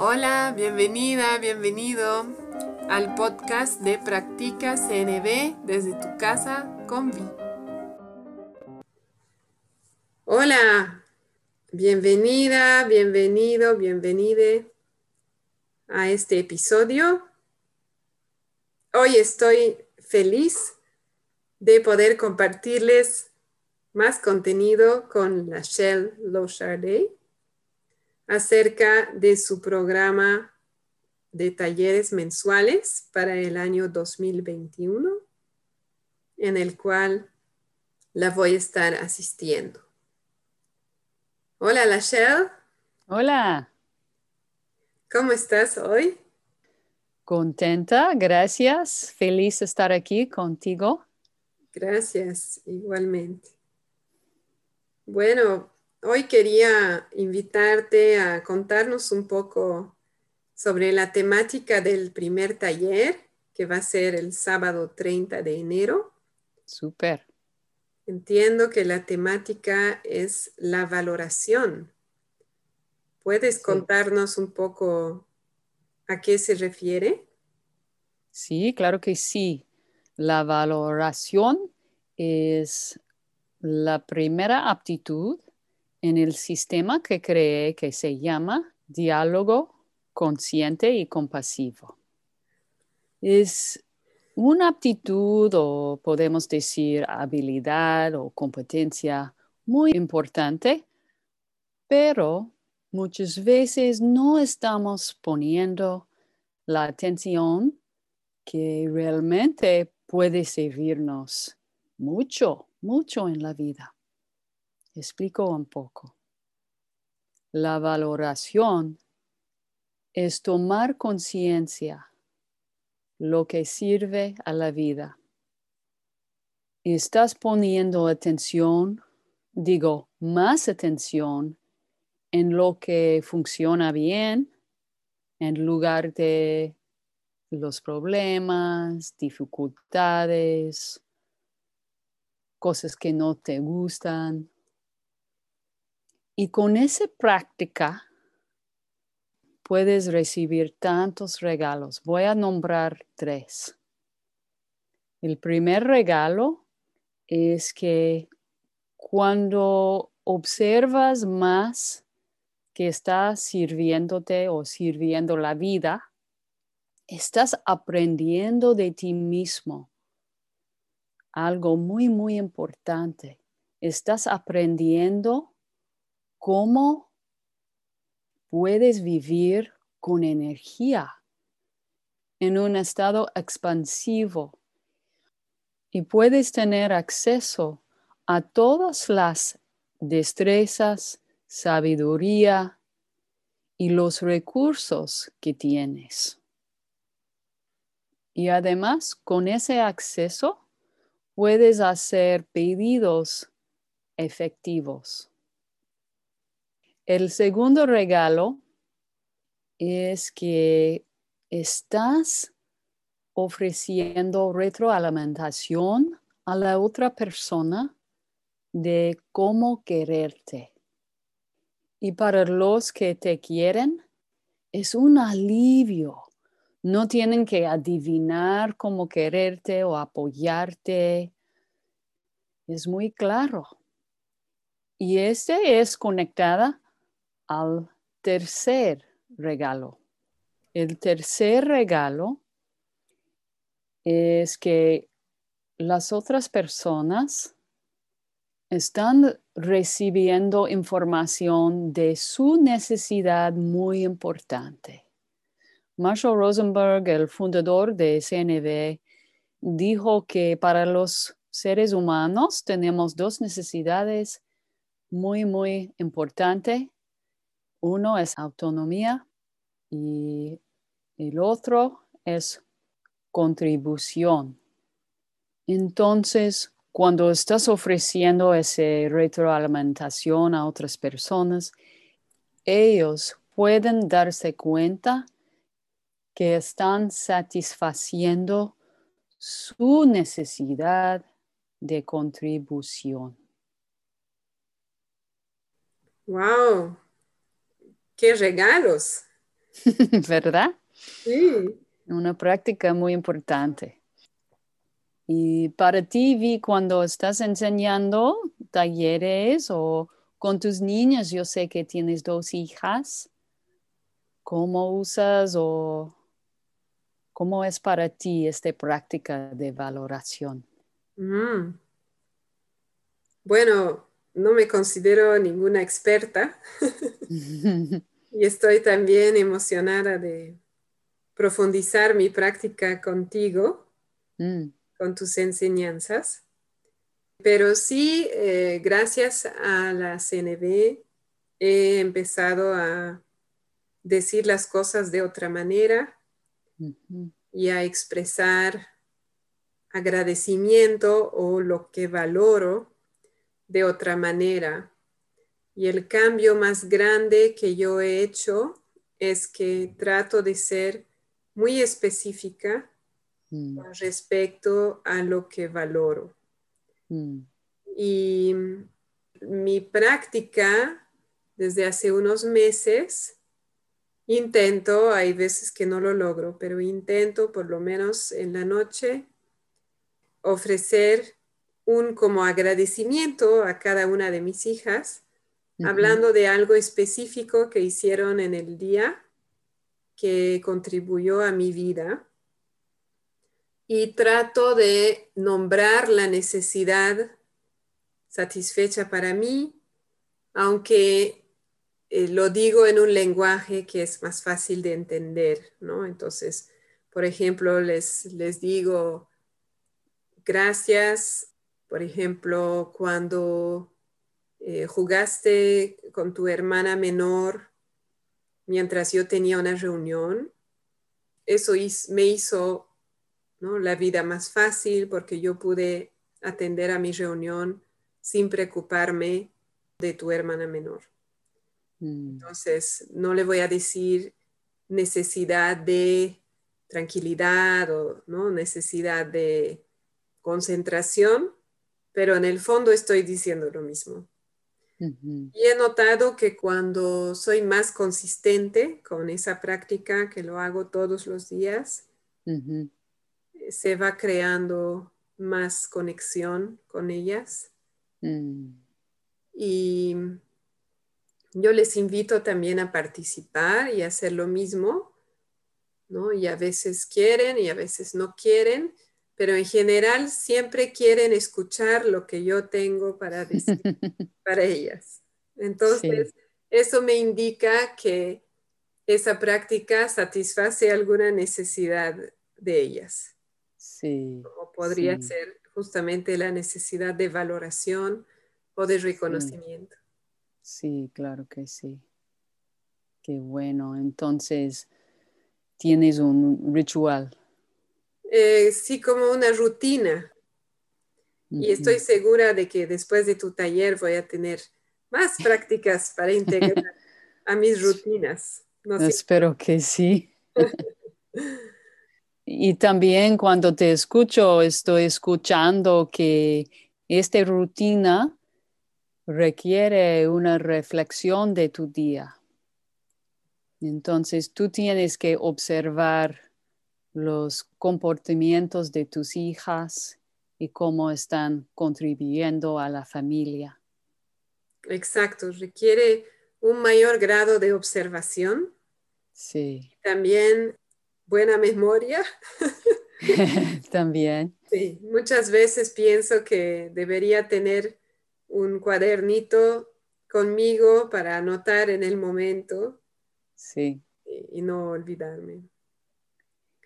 Hola, bienvenida, bienvenido al podcast de Practica CNB desde tu casa con Vi. Hola, bienvenida, bienvenido, bienvenide a este episodio. Hoy estoy feliz de poder compartirles más contenido con la Shell Lochardet acerca de su programa de talleres mensuales para el año 2021, en el cual la voy a estar asistiendo. Hola, Lachelle. Hola. ¿Cómo estás hoy? Contenta, gracias. Feliz estar aquí contigo. Gracias, igualmente. Bueno, Hoy quería invitarte a contarnos un poco sobre la temática del primer taller, que va a ser el sábado 30 de enero. Súper. Entiendo que la temática es la valoración. ¿Puedes contarnos un poco a qué se refiere? Sí, claro que sí. La valoración es la primera aptitud en el sistema que creé que se llama diálogo consciente y compasivo. Es una aptitud o podemos decir habilidad o competencia muy importante, pero muchas veces no estamos poniendo la atención que realmente puede servirnos mucho, mucho en la vida. Explico un poco. La valoración es tomar conciencia lo que sirve a la vida. Estás poniendo atención, digo, más atención en lo que funciona bien en lugar de los problemas, dificultades, cosas que no te gustan. Y con esa práctica puedes recibir tantos regalos. Voy a nombrar tres. El primer regalo es que cuando observas más que está sirviéndote o sirviendo la vida, estás aprendiendo de ti mismo algo muy, muy importante. Estás aprendiendo cómo puedes vivir con energía en un estado expansivo y puedes tener acceso a todas las destrezas, sabiduría y los recursos que tienes. Y además, con ese acceso, puedes hacer pedidos efectivos. El segundo regalo es que estás ofreciendo retroalimentación a la otra persona de cómo quererte. Y para los que te quieren, es un alivio. No tienen que adivinar cómo quererte o apoyarte. Es muy claro. Y este es conectada al tercer regalo. El tercer regalo es que las otras personas están recibiendo información de su necesidad muy importante. Marshall Rosenberg, el fundador de CNV, dijo que para los seres humanos tenemos dos necesidades muy, muy importantes uno es autonomía y el otro es contribución. Entonces, cuando estás ofreciendo esa retroalimentación a otras personas, ellos pueden darse cuenta que están satisfaciendo su necesidad de contribución. Wow, qué regalos. ¿verdad? Sí. Una práctica muy importante. Y para ti, Vi, cuando estás enseñando talleres o con tus niñas, yo sé que tienes dos hijas, ¿cómo usas o cómo es para ti esta práctica de valoración? Mm. Bueno, no me considero ninguna experta y estoy también emocionada de profundizar mi práctica contigo, Mm, con tus enseñanzas. Pero sí, eh, gracias a la CNB he empezado a decir las cosas de otra manera y a expresar agradecimiento o lo que valoro de otra manera. Y el cambio más grande que yo he hecho es que trato de ser muy específica mm, con respecto a lo que valoro. mm, Y mi práctica desde hace unos meses, intento, hay veces que no lo logro, pero intento por lo menos en la noche ofrecer un como agradecimiento a cada una de mis hijas, hablando de algo específico que hicieron en el día que contribuyó a mi vida. Y trato de nombrar la necesidad satisfecha para mí, aunque eh, lo digo en un lenguaje que es más fácil de entender, ¿no? Entonces, por ejemplo, les, les digo gracias, por ejemplo, cuando eh, jugaste con tu hermana menor mientras yo tenía una reunión, eso hiz- me hizo ¿no? la vida más fácil porque yo pude atender a mi reunión sin preocuparme de tu hermana menor. mm, Entonces, no le voy a decir necesidad de tranquilidad o ¿no? necesidad de concentración, pero en el fondo estoy diciendo lo mismo. Y he notado que cuando soy más consistente con esa práctica, que lo hago todos los días, eh, se va creando más conexión con ellas. mm. Y yo les invito también a participar y hacer lo mismo, ¿no? Y a veces quieren y a veces no quieren, pero en general siempre quieren escuchar lo que yo tengo para decir para ellas. Entonces, eso me indica que esa práctica satisface alguna necesidad de ellas, Sí, como podría sí. ser justamente la necesidad de valoración o de reconocimiento. Sí, claro que sí. Qué bueno. Entonces, tienes un ritual. Eh, sí, como una rutina. Y estoy segura de que después de tu taller voy a tener más prácticas para integrar a mis rutinas. ¿no es Espero que sí. Y también cuando te escucho, estoy escuchando que esta rutina requiere una reflexión de tu día. Entonces tú tienes que observar los comportamientos de tus hijas y cómo están contribuyendo a la familia. Exacto, requiere un mayor grado de observación, Sí, también buena memoria. también. Sí, muchas veces pienso que debería tener un cuadernito conmigo para anotar en el momento Sí. y, y no olvidarme.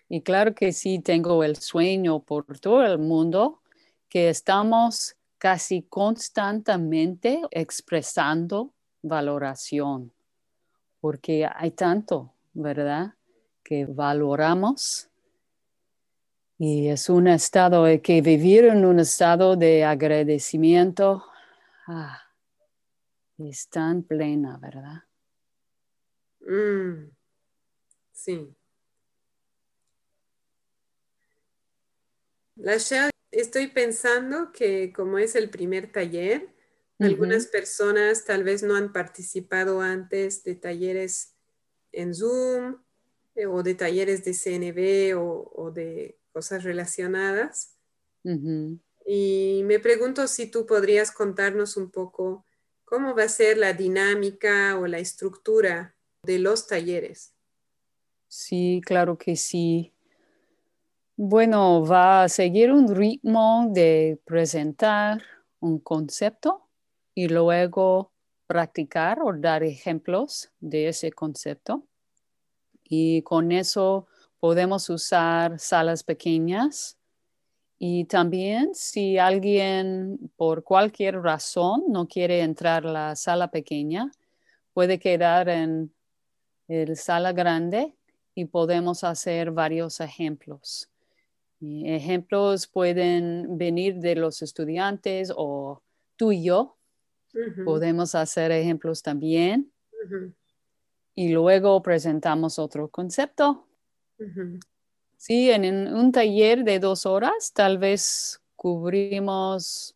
Y claro que sí, tengo el sueño por todo el mundo que estamos casi constantemente expresando valoración, porque hay tanto, ¿verdad? Que valoramos. Y es un estado, que vivir en un estado de agradecimiento. Ah, es tan plena, ¿verdad? Mm, sí. Lachelle, estoy pensando que como es el primer taller, algunas Ujú, personas tal vez no han participado antes de talleres en Zoom eh, o de talleres de CNB o, de cosas relacionadas. Y me pregunto si tú podrías contarnos un poco cómo va a ser la dinámica o la estructura de los talleres. Sí, claro que sí. Bueno, va a seguir un ritmo de presentar un concepto y luego practicar o dar ejemplos de ese concepto. Y con eso podemos usar salas pequeñas. Y también si alguien por cualquier razón no quiere entrar a la sala pequeña, puede quedar en la sala grande y podemos hacer varios ejemplos. Ejemplos pueden venir de los estudiantes o tú y yo. Podemos hacer ejemplos también. Y luego presentamos otro concepto. Sí, en un taller de dos horas tal vez cubrimos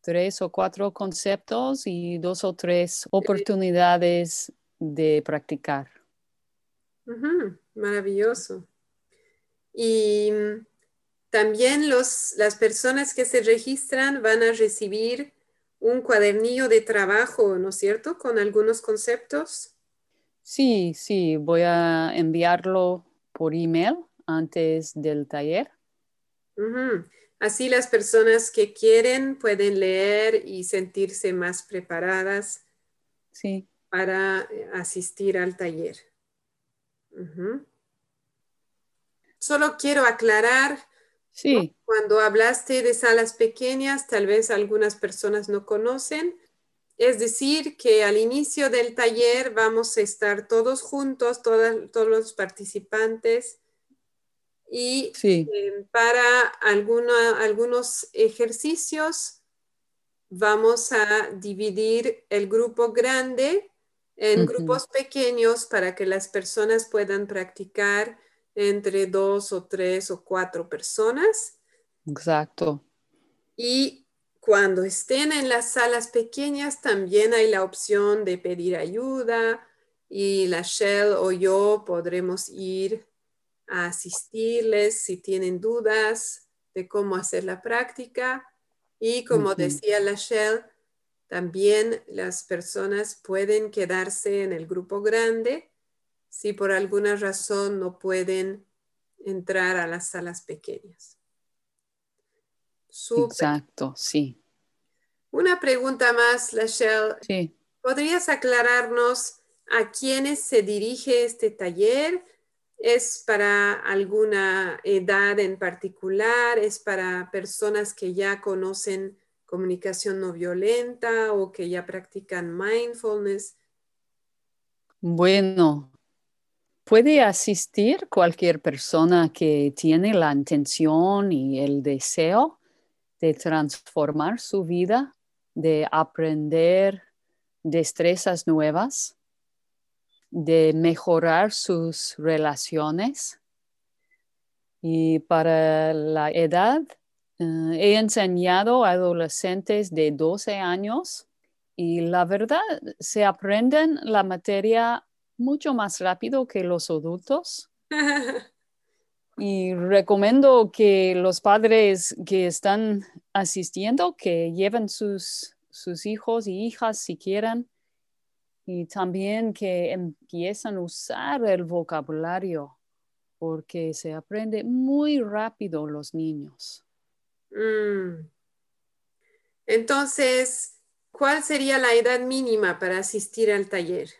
tres o cuatro conceptos y dos o tres oportunidades de practicar. Maravilloso. Y también los, las personas que se registran van a recibir un cuadernillo de trabajo, ¿no es cierto? Con algunos conceptos. Sí, sí, voy a enviarlo por email antes del taller. Así las personas que quieren pueden leer y sentirse más preparadas sí. para asistir al taller. Solo quiero aclarar, sí. cuando hablaste de salas pequeñas, tal vez algunas personas no conocen. Es decir, que al inicio del taller vamos a estar todos juntos, todos los participantes, y eh, para algunos ejercicios vamos a dividir el grupo grande en grupos pequeños para que las personas puedan practicar entre dos o tres o cuatro personas. Exacto. Y cuando estén en las salas pequeñas, también hay la opción de pedir ayuda y la Shell o yo podremos ir a asistirles si tienen dudas de cómo hacer la práctica. Y como decía la Shell, también las personas pueden quedarse en el grupo grande si por alguna razón no pueden entrar a las salas pequeñas. Exacto, sí. Una pregunta más, Lachelle. Sí. ¿Podrías aclararnos a quiénes se dirige este taller? ¿Es para alguna edad en particular? ¿Es para personas que ya conocen comunicación no violenta o que ya practican mindfulness? Bueno, puede asistir cualquier persona que tiene la intención y el deseo de transformar su vida, de aprender destrezas nuevas, de mejorar sus relaciones. Y para la edad eh, he enseñado a adolescentes de 12 años y la verdad se aprenden la materia mucho más rápido que los adultos. y recomiendo que los padres que están asistiendo, que lleven sus, sus hijos y hijas si quieren, y también que empiezan a usar el vocabulario, porque se aprende muy rápido los niños. Mm. Entonces, ¿cuál sería la edad mínima para asistir al taller?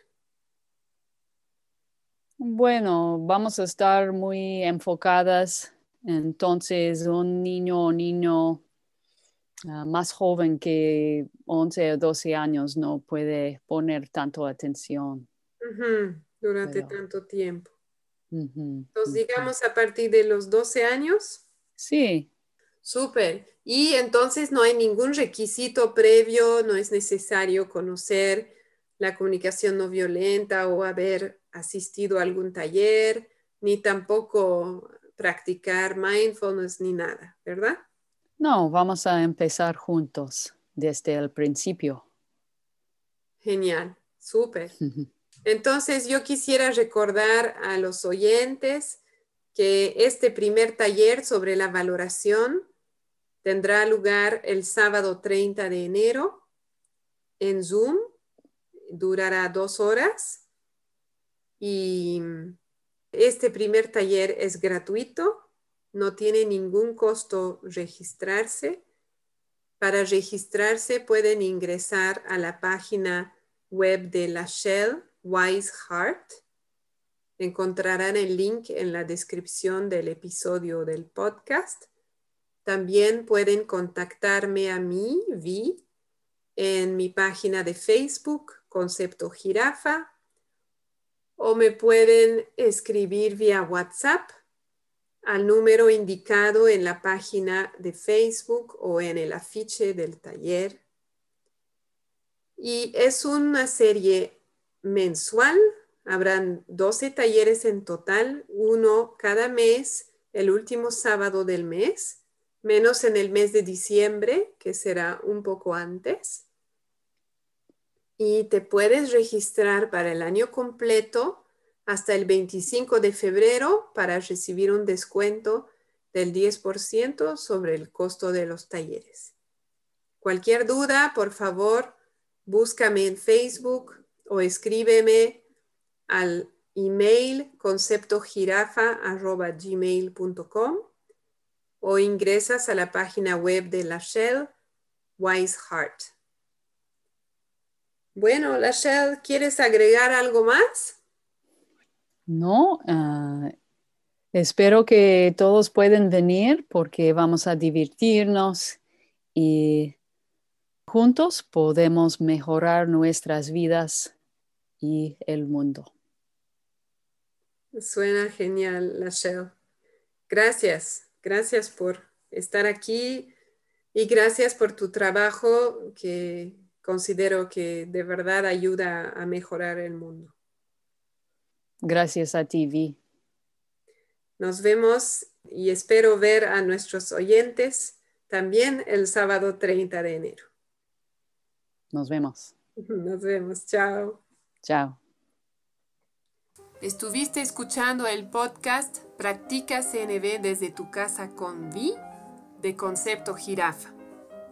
Bueno, vamos a estar muy enfocadas. Entonces, un niño o niño ah, más joven que 11 o 12 años no puede poner tanto atención. Durante tanto tiempo. Entonces, digamos a partir de los 12 años. Sí, Súper. Y entonces no hay ningún requisito previo, no es necesario conocer la comunicación no violenta o haber asistido a algún taller, ni tampoco practicar mindfulness ni nada, ¿verdad? No, vamos a empezar juntos desde el principio. Genial, súper. Entonces yo quisiera recordar a los oyentes que este primer taller sobre la valoración tendrá lugar el sábado 30 de enero en Zoom. Durará dos horas y este primer taller es gratuito, no tiene ningún costo registrarse. Para registrarse pueden ingresar a la página web de la Shell Wise Heart. Encontrarán el link en la descripción del episodio del podcast. También pueden contactarme a mí, Vi, en mi página de Facebook, Concepto Jirafa, o me pueden escribir vía WhatsApp al número indicado en la página de Facebook o en el afiche del taller. Y es una serie mensual. Habrán 12 talleres en total, uno cada mes, el último sábado del mes, menos en el mes de diciembre, que será un poco antes. Y te puedes registrar para el año completo hasta el 25 de febrero para recibir un descuento del 10% sobre el costo de los talleres. Cualquier duda, por favor, búscame en Facebook o escríbeme al email conceptojirafa.gmail.com o ingresas a la página web de la Shell Wise Heart. Bueno, la Shell, ¿quieres agregar algo más? No, ah, espero que todos puedan venir porque vamos a divertirnos y juntos podemos mejorar nuestras vidas y el mundo. Suena genial, Lachelle. Gracias, gracias por estar aquí y gracias por tu trabajo que considero que de verdad ayuda a mejorar el mundo. Gracias a ti, Vi. Nos vemos y espero ver a nuestros oyentes también el sábado 30 de enero. Nos vemos. Nos vemos. Chao. Chao. Estuviste escuchando el podcast Practica CNB desde tu casa con Vi de Concepto Jirafa.